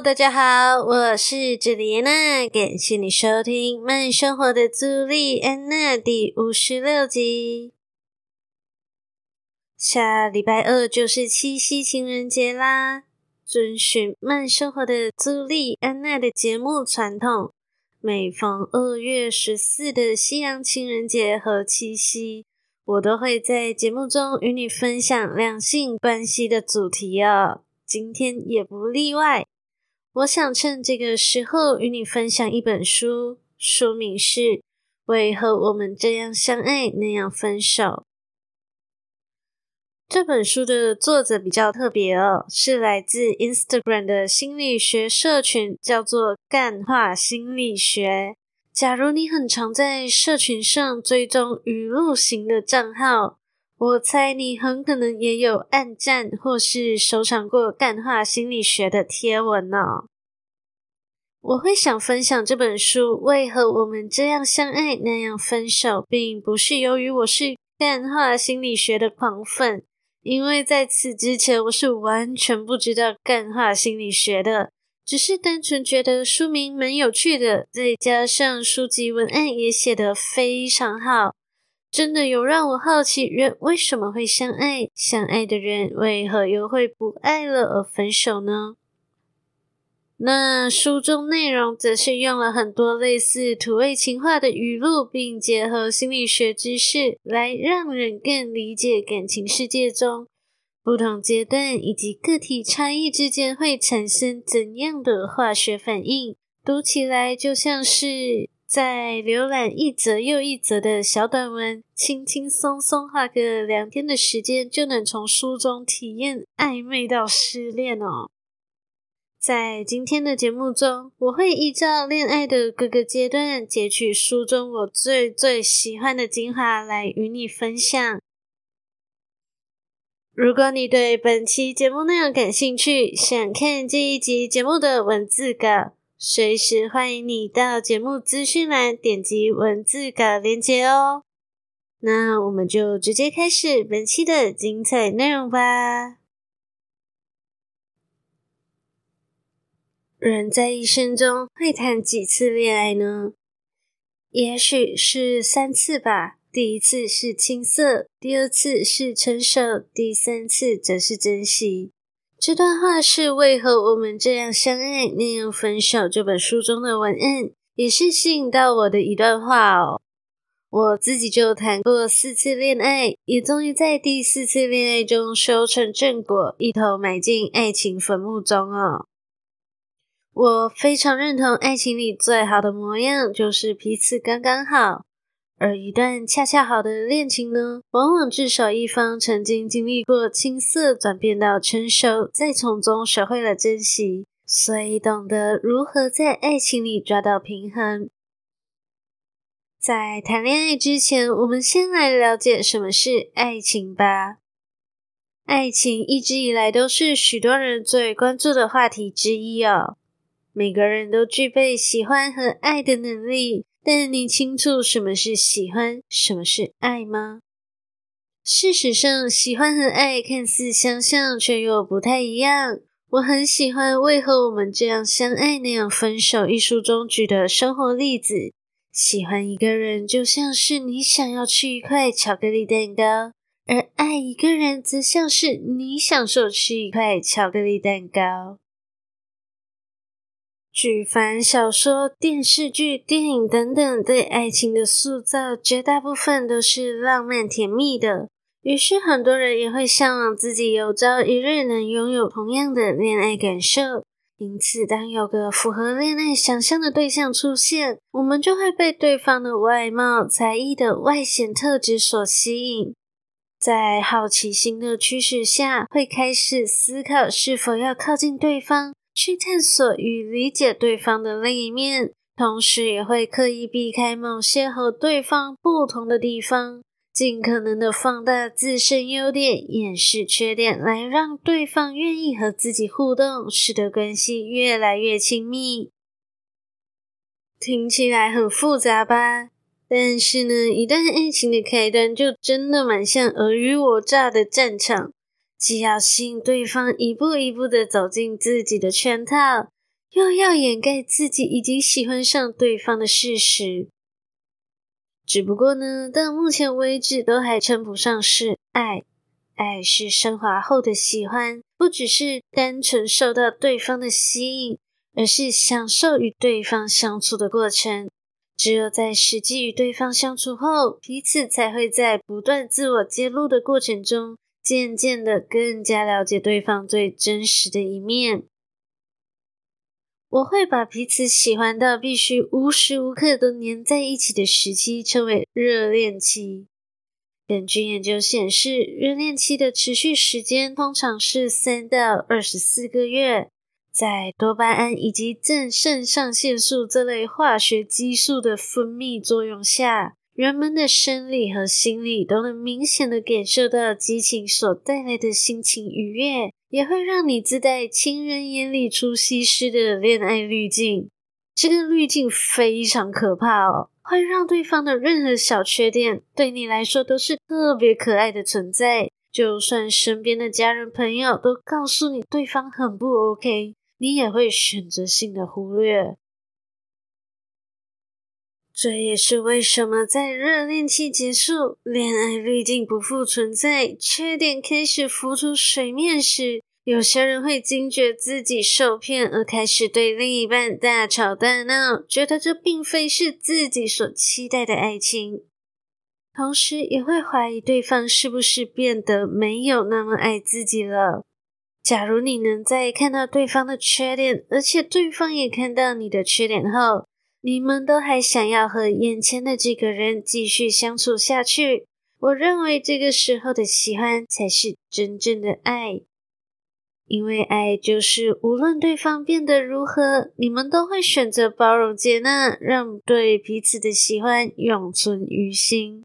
大家好，我是朱莉安娜，感谢你收听《慢生活的朱莉安娜》第五十六集。下礼拜二就是七夕情人节啦，遵循慢生活的朱莉安娜的节目传统，每逢二月十四的西洋情人节和七夕，我都会在节目中与你分享两性关系的主题哦。今天也不例外。我想趁这个时候与你分享一本书，书名是《为何我们这样相爱，那样分手》。这本书的作者比较特别哦，是来自 Instagram 的心理学社群，叫做“干化心理学”。假如你很常在社群上追踪语录型的账号，我猜你很可能也有暗赞或是收藏过干化心理学的贴文哦。我会想分享这本书，为何我们这样相爱，那样分手，并不是由于我是干化心理学的狂粉，因为在此之前我是完全不知道干化心理学的，只是单纯觉得书名蛮有趣的，再加上书籍文案也写得非常好。真的有让我好奇，人为什么会相爱？相爱的人为何又会不爱了而分手呢？那书中内容则是用了很多类似土味情话的语录，并结合心理学知识，来让人更理解感情世界中不同阶段以及个体差异之间会产生怎样的化学反应。读起来就像是。在浏览一则又一则的小短文，轻轻松松花个两天的时间，就能从书中体验暧昧到失恋哦。在今天的节目中，我会依照恋爱的各个阶段，截取书中我最最喜欢的精华来与你分享。如果你对本期节目内容感兴趣，想看这一集节目的文字稿。随时欢迎你到节目资讯栏点击文字稿连接哦。那我们就直接开始本期的精彩内容吧。人在一生中会谈几次恋爱呢？也许是三次吧。第一次是青涩，第二次是成熟，第三次则是珍惜。这段话是为何我们这样相爱，那样分手？这本书中的文案也是吸引到我的一段话哦。我自己就谈过四次恋爱，也终于在第四次恋爱中修成正果，一头埋进爱情坟墓中哦。我非常认同，爱情里最好的模样就是彼此刚刚好。而一段恰恰好的恋情呢，往往至少一方曾经经历过青涩转变到成熟，再从中学会了珍惜，所以懂得如何在爱情里抓到平衡。在谈恋爱之前，我们先来了解什么是爱情吧。爱情一直以来都是许多人最关注的话题之一哦。每个人都具备喜欢和爱的能力。但你清楚什么是喜欢，什么是爱吗？事实上，喜欢和爱看似相像，却又不太一样。我很喜欢《为何我们这样相爱，那样分手》一书中举的生活例子。喜欢一个人，就像是你想要吃一块巧克力蛋糕；而爱一个人，则像是你享受吃一块巧克力蛋糕。举凡小说、电视剧、电影等等，对爱情的塑造，绝大部分都是浪漫甜蜜的。于是，很多人也会向往自己有朝一日能拥有同样的恋爱感受。因此，当有个符合恋爱想象的对象出现，我们就会被对方的外貌、才艺的外显特质所吸引。在好奇心的驱使下，会开始思考是否要靠近对方。去探索与理解对方的另一面，同时也会刻意避开某些和对方不同的地方，尽可能的放大自身优点，掩饰缺点，来让对方愿意和自己互动，使得关系越来越亲密。听起来很复杂吧？但是呢，一段爱情的开端就真的蛮像尔虞我诈的战场，既要吸引对方一步一步的走进自己的圈套。又要掩盖自己已经喜欢上对方的事实，只不过呢，到目前为止都还称不上是爱。爱是升华后的喜欢，不只是单纯受到对方的吸引，而是享受与对方相处的过程。只有在实际与对方相处后，彼此才会在不断自我揭露的过程中，渐渐的更加了解对方最真实的一面。我会把彼此喜欢到必须无时无刻都黏在一起的时期称为热恋期。根据研究显示，热恋期的持续时间通常是三到二十四个月。在多巴胺以及正肾上腺素这类化学激素的分泌作用下，人们的生理和心理都能明显的感受到激情所带来的心情愉悦。也会让你自带“情人眼里出西施”的恋爱滤镜，这个滤镜非常可怕哦，会让对方的任何小缺点对你来说都是特别可爱的存在。就算身边的家人朋友都告诉你对方很不 OK，你也会选择性的忽略。这也是为什么在热恋期结束、恋爱滤镜不复存在、缺点开始浮出水面时，有些人会惊觉自己受骗，而开始对另一半大吵大闹，觉得这并非是自己所期待的爱情，同时也会怀疑对方是不是变得没有那么爱自己了。假如你能在看到对方的缺点，而且对方也看到你的缺点后，你们都还想要和眼前的这个人继续相处下去，我认为这个时候的喜欢才是真正的爱，因为爱就是无论对方变得如何，你们都会选择包容接纳，让对彼此的喜欢永存于心。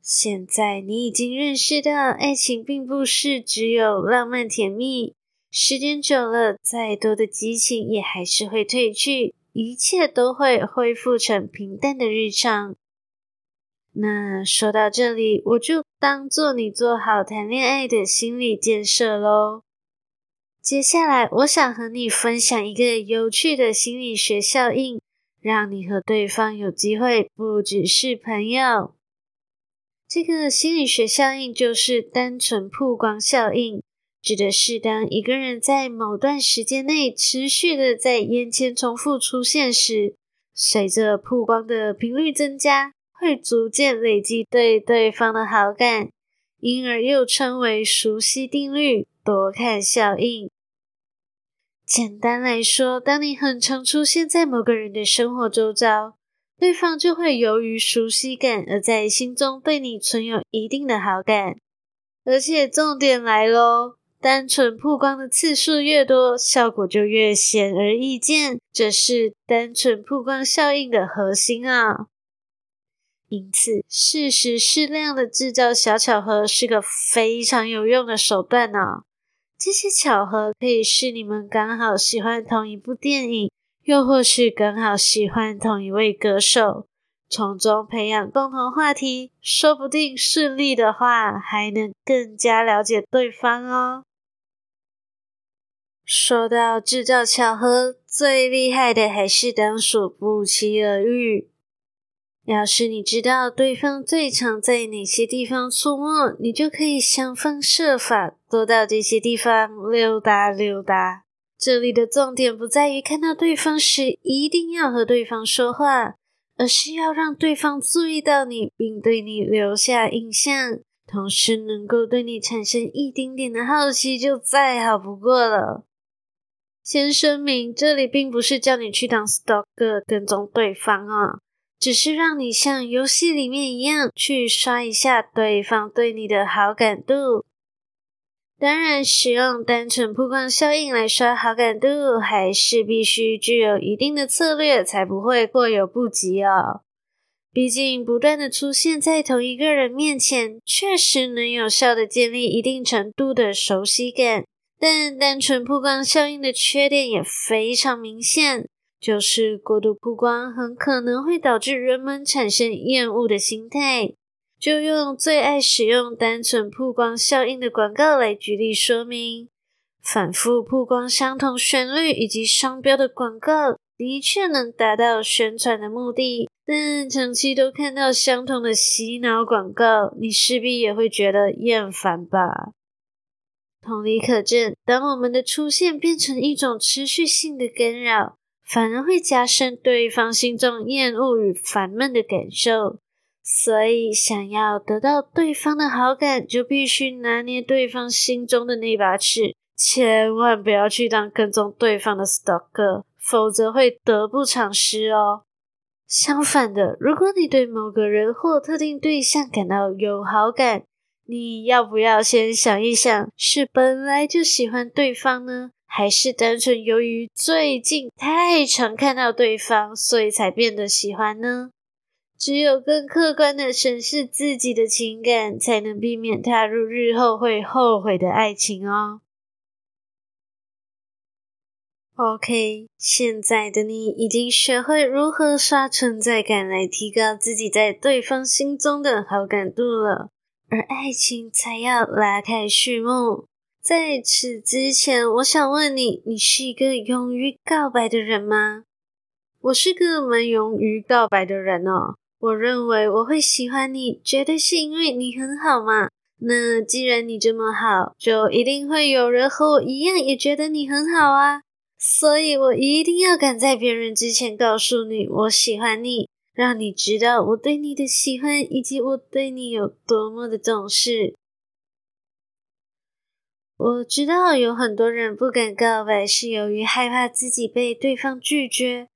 现在你已经认识到，爱情并不是只有浪漫甜蜜。时间久了，再多的激情也还是会褪去，一切都会恢复成平淡的日常。那说到这里，我就当做你做好谈恋爱的心理建设喽。接下来，我想和你分享一个有趣的心理学效应，让你和对方有机会不只是朋友。这个心理学效应就是单纯曝光效应。指的是，当一个人在某段时间内持续的在眼前重复出现时，随着曝光的频率增加，会逐渐累积对对方的好感，因而又称为熟悉定律、多看效应。简单来说，当你很常出现在某个人的生活周遭，对方就会由于熟悉感而在心中对你存有一定的好感。而且重点来喽。单纯曝光的次数越多，效果就越显而易见。这是单纯曝光效应的核心啊！因此，适时适量的制造小巧合是个非常有用的手段呢、啊。这些巧合可以是你们刚好喜欢同一部电影，又或是刚好喜欢同一位歌手。从中培养共同话题，说不定顺利的话，还能更加了解对方哦。说到制造巧合，最厉害的还是当属不期而遇。要是你知道对方最常在哪些地方出没，你就可以想方设法多到这些地方溜达溜达。这里的重点不在于看到对方时一定要和对方说话，而是要让对方注意到你，并对你留下印象，同时能够对你产生一丁点的好奇，就再好不过了。先声明，这里并不是叫你去当 stalker 跟踪对方啊，只是让你像游戏里面一样去刷一下对方对你的好感度。当然，使用单纯曝光效应来刷好感度，还是必须具有一定的策略，才不会过犹不及哦。毕竟，不断的出现在同一个人面前，确实能有效的建立一定程度的熟悉感。但单纯曝光效应的缺点也非常明显，就是过度曝光很可能会导致人们产生厌恶的心态。就用最爱使用单纯曝光效应的广告来举例说明，反复曝光相同旋律以及商标的广告，的确能达到宣传的目的。但长期都看到相同的洗脑广告，你势必也会觉得厌烦吧？同理可证，当我们的出现变成一种持续性的干扰，反而会加深对方心中厌恶与烦闷的感受。所以，想要得到对方的好感，就必须拿捏对方心中的那把尺，千万不要去当跟踪对方的 stalker，否则会得不偿失哦。相反的，如果你对某个人或特定对象感到有好感，你要不要先想一想，是本来就喜欢对方呢，还是单纯由于最近太常看到对方，所以才变得喜欢呢？只有更客观的审视自己的情感，才能避免踏入日后会后悔的爱情哦。OK，现在的你已经学会如何刷存在感来提高自己在对方心中的好感度了，而爱情才要拉开序幕。在此之前，我想问你：你是一个勇于告白的人吗？我是个蛮勇于告白的人哦。我认为我会喜欢你，绝对是因为你很好嘛。那既然你这么好，就一定会有人和我一样也觉得你很好啊。所以我一定要赶在别人之前告诉你，我喜欢你，让你知道我对你的喜欢，以及我对你有多么的重视。我知道有很多人不敢告白，是由于害怕自己被对方拒绝。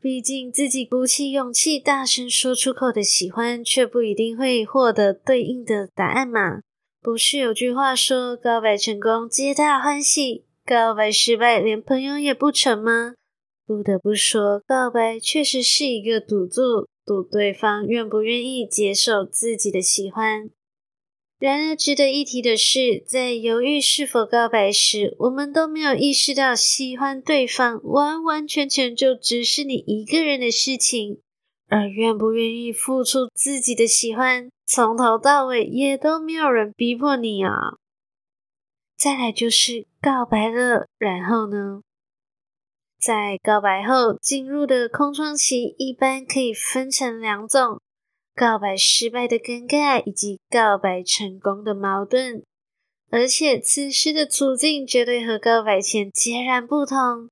毕竟自己鼓起勇气大声说出口的喜欢，却不一定会获得对应的答案嘛。不是有句话说，告白成功皆大欢喜。告白失败，连朋友也不成吗？不得不说，告白确实是一个赌注，赌对方愿不愿意接受自己的喜欢。然而，值得一提的是，在犹豫是否告白时，我们都没有意识到，喜欢对方完完全全就只是你一个人的事情，而愿不愿意付出自己的喜欢，从头到尾也都没有人逼迫你啊。再来就是告白了，然后呢？在告白后进入的空窗期，一般可以分成两种：告白失败的尴尬，以及告白成功的矛盾。而且此时的处境绝对和告白前截然不同。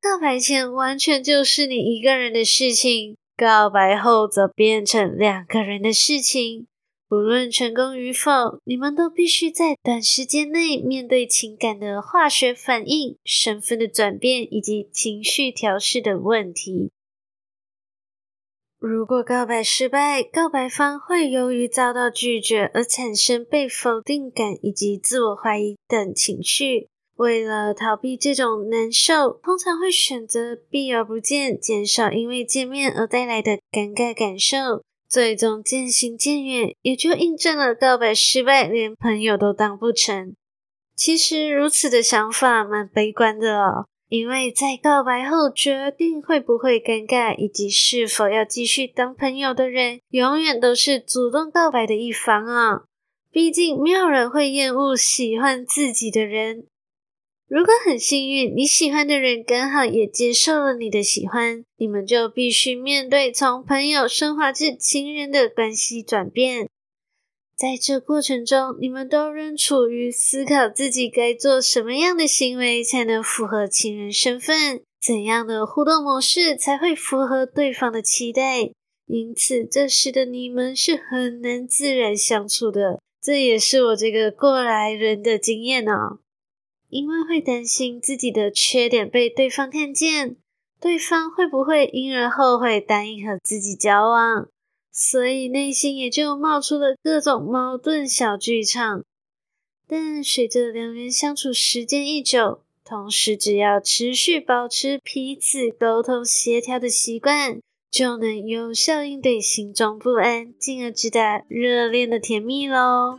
告白前完全就是你一个人的事情，告白后则变成两个人的事情。无论成功与否，你们都必须在短时间内面对情感的化学反应、身份的转变以及情绪调试的问题。如果告白失败，告白方会由于遭到拒绝而产生被否定感以及自我怀疑等情绪。为了逃避这种难受，通常会选择避而不见，减少因为见面而带来的尴尬感受。最终渐行渐远，也就印证了告白失败，连朋友都当不成。其实如此的想法蛮悲观的哦，因为在告白后决定会不会尴尬，以及是否要继续当朋友的人，永远都是主动告白的一方啊。毕竟没有人会厌恶喜欢自己的人。如果很幸运，你喜欢的人刚好也接受了你的喜欢，你们就必须面对从朋友升华至情人的关系转变。在这过程中，你们都仍处于思考自己该做什么样的行为才能符合情人身份，怎样的互动模式才会符合对方的期待。因此，这时的你们是很难自然相处的。这也是我这个过来人的经验哦。因为会担心自己的缺点被对方看见，对方会不会因而后悔答应和自己交往，所以内心也就冒出了各种矛盾小剧场。但随着两人相处时间一久，同时只要持续保持彼此沟通协调的习惯，就能有效应对心中不安，进而直达热恋的甜蜜喽。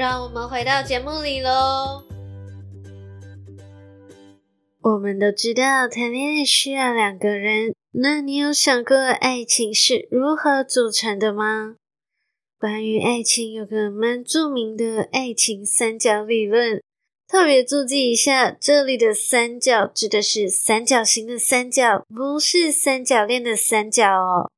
让我们回到节目里喽。我们都知道谈恋爱需要两个人，那你有想过爱情是如何组成的吗？关于爱情，有个蛮著名的爱情三角理论。特别注记一下，这里的三角指的是三角形的三角，不是三角恋的三角哦。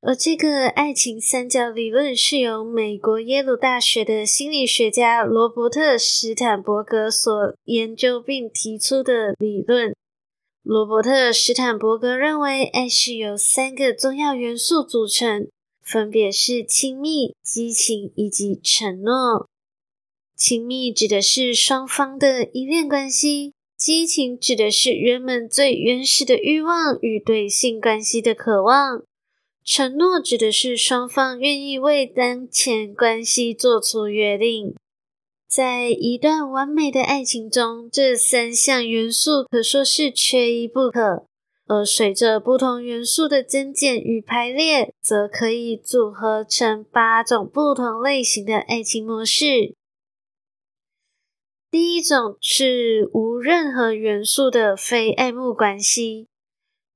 而这个爱情三角理论是由美国耶鲁大学的心理学家罗伯特·史坦伯格所研究并提出的理论。罗伯特·史坦伯格认为，爱是由三个重要元素组成，分别是亲密、激情以及承诺。亲密指的是双方的依恋关系，激情指的是人们最原始的欲望与对性关系的渴望，承诺指的是双方愿意为当前关系做出约定。在一段完美的爱情中，这三项元素可说是缺一不可，而随着不同元素的增减与排列，则可以组合成八种不同类型的爱情模式。第一种是无任何元素的非爱慕关系，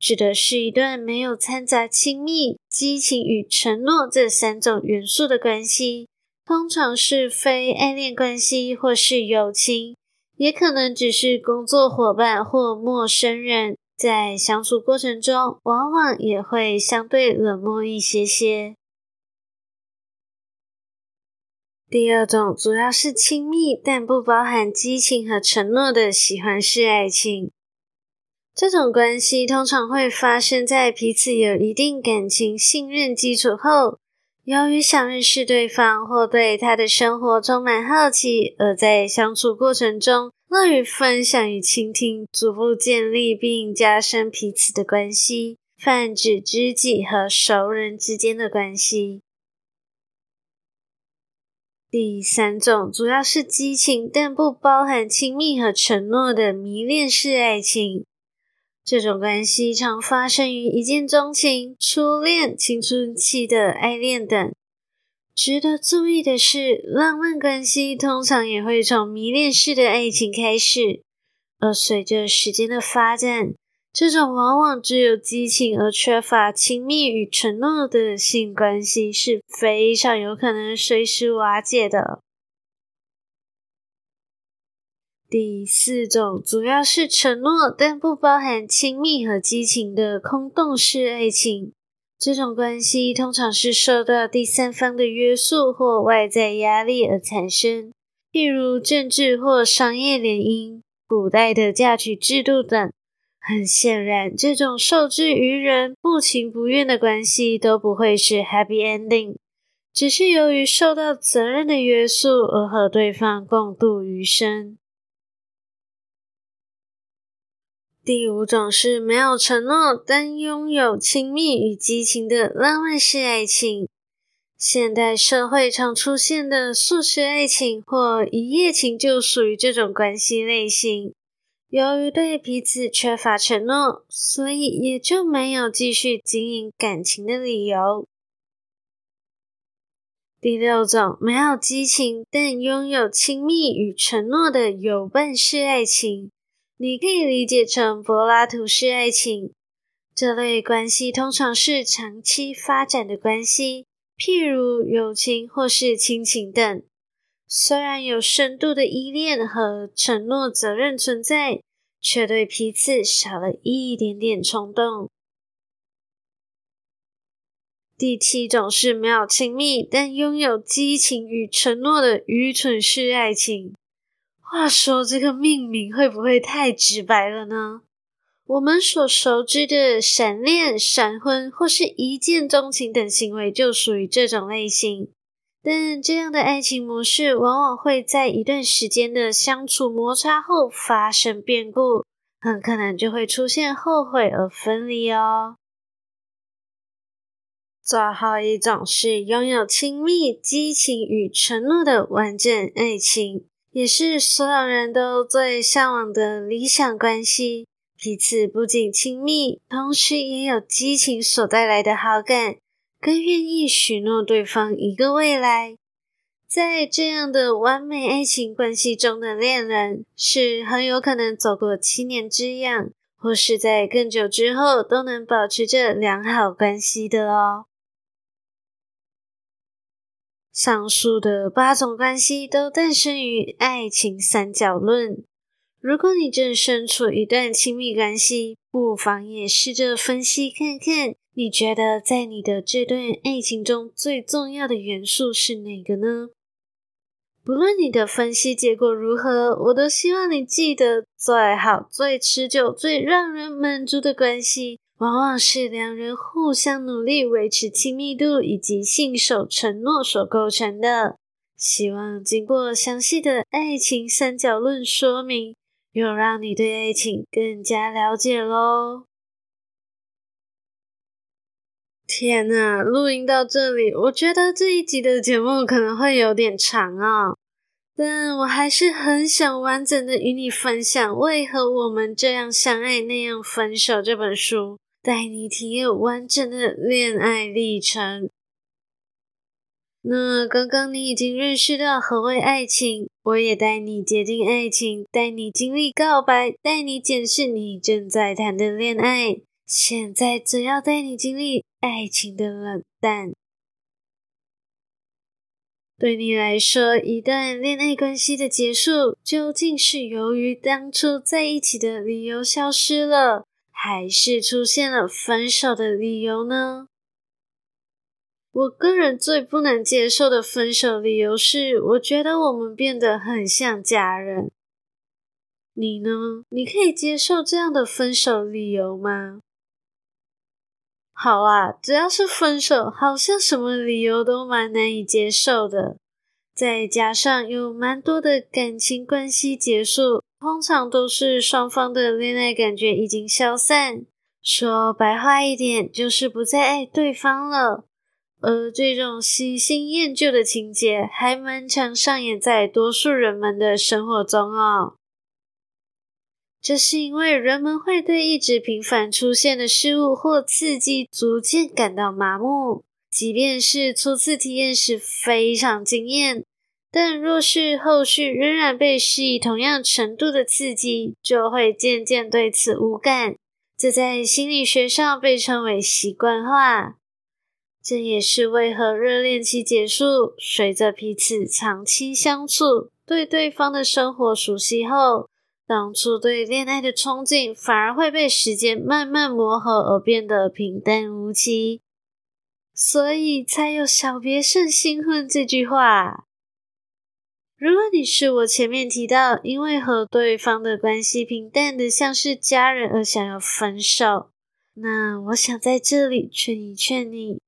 指的是一段没有掺杂亲密、激情与承诺这三种元素的关系，通常是非爱恋关系或是友情，也可能只是工作伙伴或陌生人，在相处过程中，往往也会相对冷漠一些些。第二种主要是亲密，但不包含激情和承诺的喜欢式爱情。这种关系通常会发生在彼此有一定感情信任基础后，由于想认识对方或对他的生活充满好奇，而在相处过程中乐于分享与倾听，逐步建立并加深彼此的关系，泛指知己和熟人之间的关系。第三种主要是激情，但不包含亲密和承诺的迷恋式爱情。这种关系常发生于一见钟情、初恋、青春期的爱恋等。值得注意的是，浪漫关系通常也会从迷恋式的爱情开始，而随着时间的发展，这种往往只有激情而缺乏亲密与承诺的性关系是非常有可能随时瓦解的。第四种主要是承诺，但不包含亲密和激情的空洞式爱情。这种关系通常是受到第三方的约束或外在压力而产生，例如政治或商业联姻、古代的嫁娶制度等。很显然，这种受制于人、不情不愿的关系都不会是 happy ending，只是由于受到责任的约束而和对方共度余生。第五种是没有承诺，但拥有亲密与激情的浪漫式爱情。现代社会常出现的速食爱情或一夜情就属于这种关系类型。由于对彼此缺乏承诺，所以也就没有继续经营感情的理由。第六种，没有激情，但拥有亲密与承诺的有伴式爱情，你可以理解成柏拉图式爱情。这类关系通常是长期发展的关系。譬如友情或是亲情等，虽然有深度的依恋和承诺责任存在，却对彼此少了一点点冲动。第七种是没有亲密，但拥有激情与承诺的愚蠢式爱情。话说这个命名会不会太直白了呢？我们所熟知的闪恋、闪婚或是一见钟情等行为，就属于这种类型。但这样的爱情模式，往往会在一段时间的相处摩擦后发生变故，很可能就会出现后悔而分离哦。最后一种是拥有亲密、激情与承诺的完整爱情，也是所有人都最向往的理想关系。彼此不仅亲密，同时也有激情所带来的好感，更愿意许诺对方一个未来。在这样的完美爱情关系中的恋人，是很有可能走过七年之痒，或是在更久之后都能保持着良好关系的哦。上述的八种关系都诞生于爱情三角论。如果你正身处一段亲密关系，不妨也试着分析看看，你觉得在你的这段爱情中最重要的元素是哪个呢？不论你的分析结果如何，我都希望你记得，最好、最持久、最让人满足的关系，往往是两人互相努力维持亲密度以及信守承诺所构成的。希望经过详细的爱情三角论说明，又让你对爱情更加了解喽！天呐，录音到这里，我觉得这一集的节目可能会有点长啊，但我还是很想完整的与你分享《为何我们这样相爱那样分手》这本书，带你体验完整的恋爱历程。那刚刚你已经认识到何谓爱情，我也带你接近爱情，带你经历告白，带你检视你正在谈的恋爱。现在则要带你经历爱情的冷淡。对你来说，一段恋爱关系的结束，究竟是由于当初在一起的理由消失了，还是出现了分手的理由呢？我个人最不能接受的分手理由是，我觉得我们变得很像家人。你呢？你可以接受这样的分手理由吗？好啊，只要是分手，好像什么理由都蛮难以接受的。再加上有蛮多的感情关系结束，通常都是双方的恋爱感觉已经消散。说白话一点，就是不再爱对方了。而这种喜新厌旧的情节还蛮常上演在多数人们的生活中哦。这是因为人们会对一直频繁出现的事物或刺激逐渐感到麻木，即便是初次体验时非常惊艳，但若是后续仍然被施以同样程度的刺激，就会渐渐对此无感。这在心理学上被称为习惯化。这也是为何热恋期结束，随着彼此长期相处，对对方的生活熟悉后，当初对恋爱的憧憬反而会被时间慢慢磨合而变得平淡无奇，所以才有“小别胜新婚”这句话。如果你是我前面提到，因为和对方的关系平淡的像是家人而想要分手，那我想在这里劝一劝你。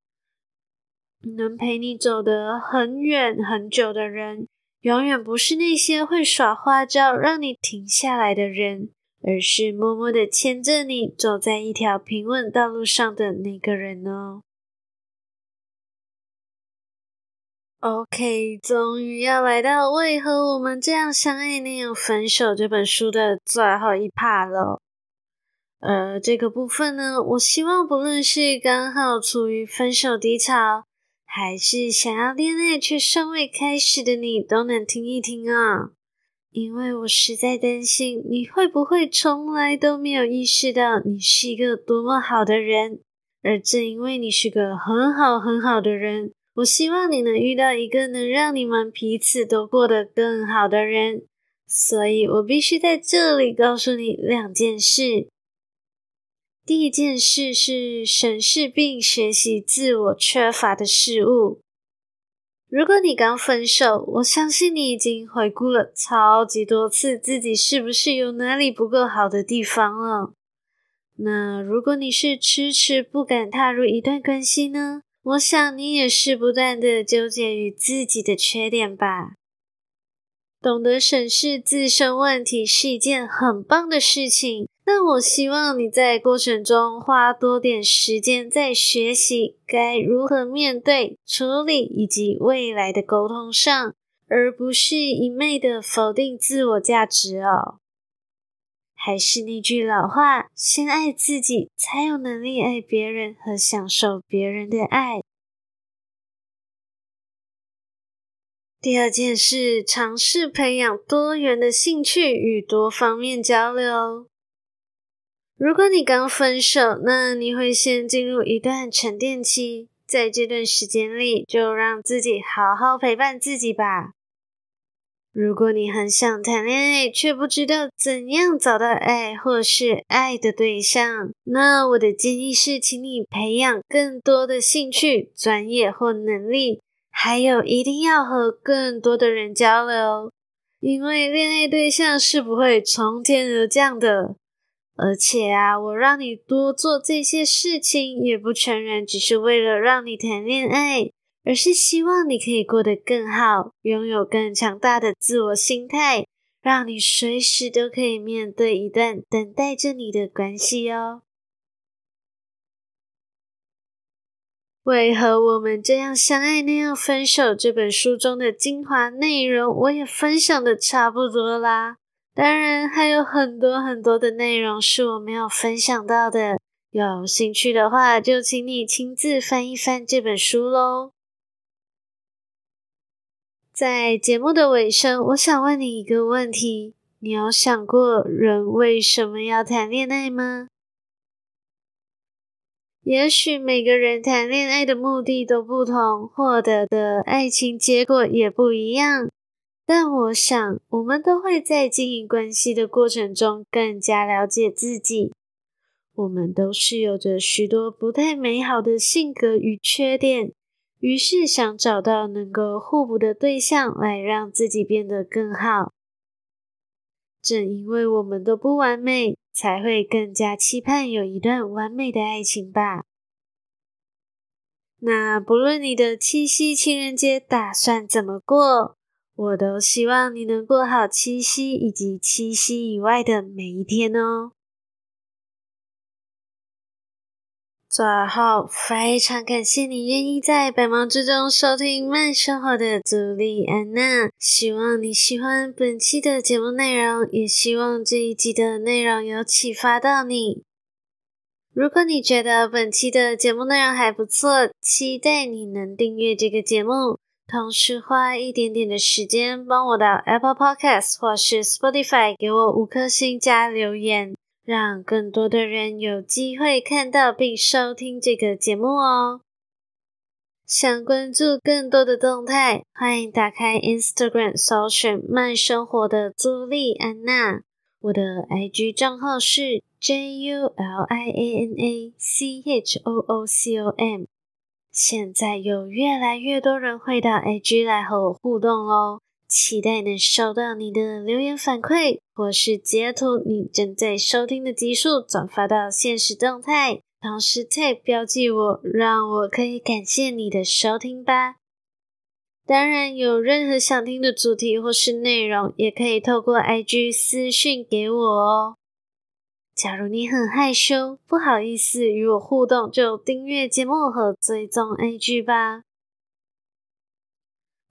能陪你走得很远很久的人，永远不是那些会耍花招让你停下来的人，而是默默地牵着你走在一条平稳道路上的那个人哦。OK，终于要来到为何我们这样相爱那样分手这本书的最后一 part 了。而这个部分呢，我希望不论是刚好处于分手低潮，还是想要恋爱却尚未开始的你，都能听一听啊。因为我实在担心你会不会从来都没有意识到你是一个多么好的人，而正因为你是个很好很好的人。我希望你能遇到一个能让你们彼此都过得更好的人，所以我必须在这里告诉你两件事。第一件事是审视并学习自我缺乏的事物。如果你刚分手，我相信你已经回顾了超级多次自己是不是有哪里不够好的地方了。那如果你是迟迟不敢踏入一段关系呢？我想你也是不断的纠结于自己的缺点吧。懂得审视自身问题是一件很棒的事情，但我希望你在过程中花多点时间在学习该如何面对、处理以及未来的沟通上，而不是一昧的否定自我价值哦。还是那句老话，先爱自己，才有能力爱别人和享受别人的爱。第二件事，尝试培养多元的兴趣与多方面交流。如果你刚分手，那你会先进入一段沉淀期，在这段时间里，就让自己好好陪伴自己吧。如果你很想谈恋爱，却不知道怎样找到爱或是爱的对象，那我的建议是，请你培养更多的兴趣、专业或能力，还有一定要和更多的人交流，因为恋爱对象是不会从天而降的。而且啊，我让你多做这些事情，也不全然只是为了让你谈恋爱。而是希望你可以过得更好，拥有更强大的自我心态，让你随时都可以面对一段等待着你的关系哦。为何我们这样相爱那样分手？这本书中的精华内容我也分享的差不多啦。当然还有很多很多的内容是我没有分享到的，有兴趣的话就请你亲自翻一翻这本书喽。在节目的尾声，我想问你一个问题：你有想过人为什么要谈恋爱吗？也许每个人谈恋爱的目的都不同，获得的爱情结果也不一样。但我想，我们都会在经营关系的过程中更加了解自己。我们都是有着许多不太美好的性格与缺点。于是想找到能够互补的对象，来让自己变得更好。正因为我们都不完美，才会更加期盼有一段完美的爱情吧。那不论你的七夕情人节打算怎么过，我都希望你能过好七夕以及七夕以外的每一天哦。最后，非常感谢你愿意在百忙之中收听慢生活的朱莉安娜。希望你喜欢本期的节目内容，也希望这一集的内容有启发到你。如果你觉得本期的节目内容还不错，期待你能订阅这个节目，同时花一点点的时间帮我到 Apple Podcast 或是 Spotify 给我五颗星加留言。让更多的人有机会看到并收听这个节目哦。想关注更多的动态，欢迎打开 Instagram 搜寻“慢生活”的朱莉安娜。我的 IG 账号是 JulianaChOocom。现在有越来越多人会到 IG 来和我互动哦。期待能收到你的留言反馈，或是截图你正在收听的集数，转发到现实动态，同时 tag 标记我，让我可以感谢你的收听吧。当然，有任何想听的主题或是内容，也可以透过 IG 私讯给我哦。假如你很害羞，不好意思与我互动，就订阅节目和追踪 IG 吧。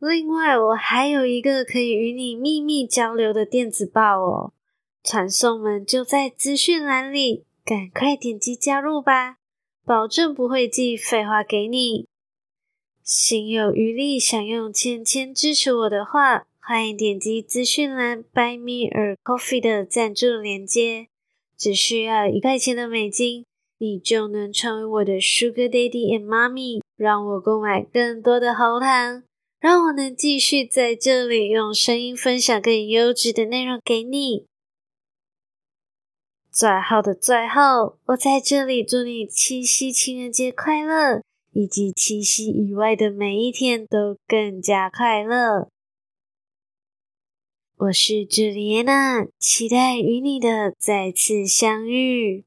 另外，我还有一个可以与你秘密交流的电子报哦，传送门就在资讯栏里。赶快点击加入吧，保证不会寄废话给你。心有余力想用钱钱支持我的话，欢迎点击资讯栏 Buy Me a Coffee 的赞助链接，只需要一块钱的美金，你就能成为我的 Sugar Daddy and Mommy，让我购买更多的喉糖，让我能继续在这里用声音分享更优质的内容给你。最后的最后，我在这里祝你七夕情人节快乐，以及七夕以外的每一天都更加快乐。我是朱丽安娜，期待与你的再次相遇。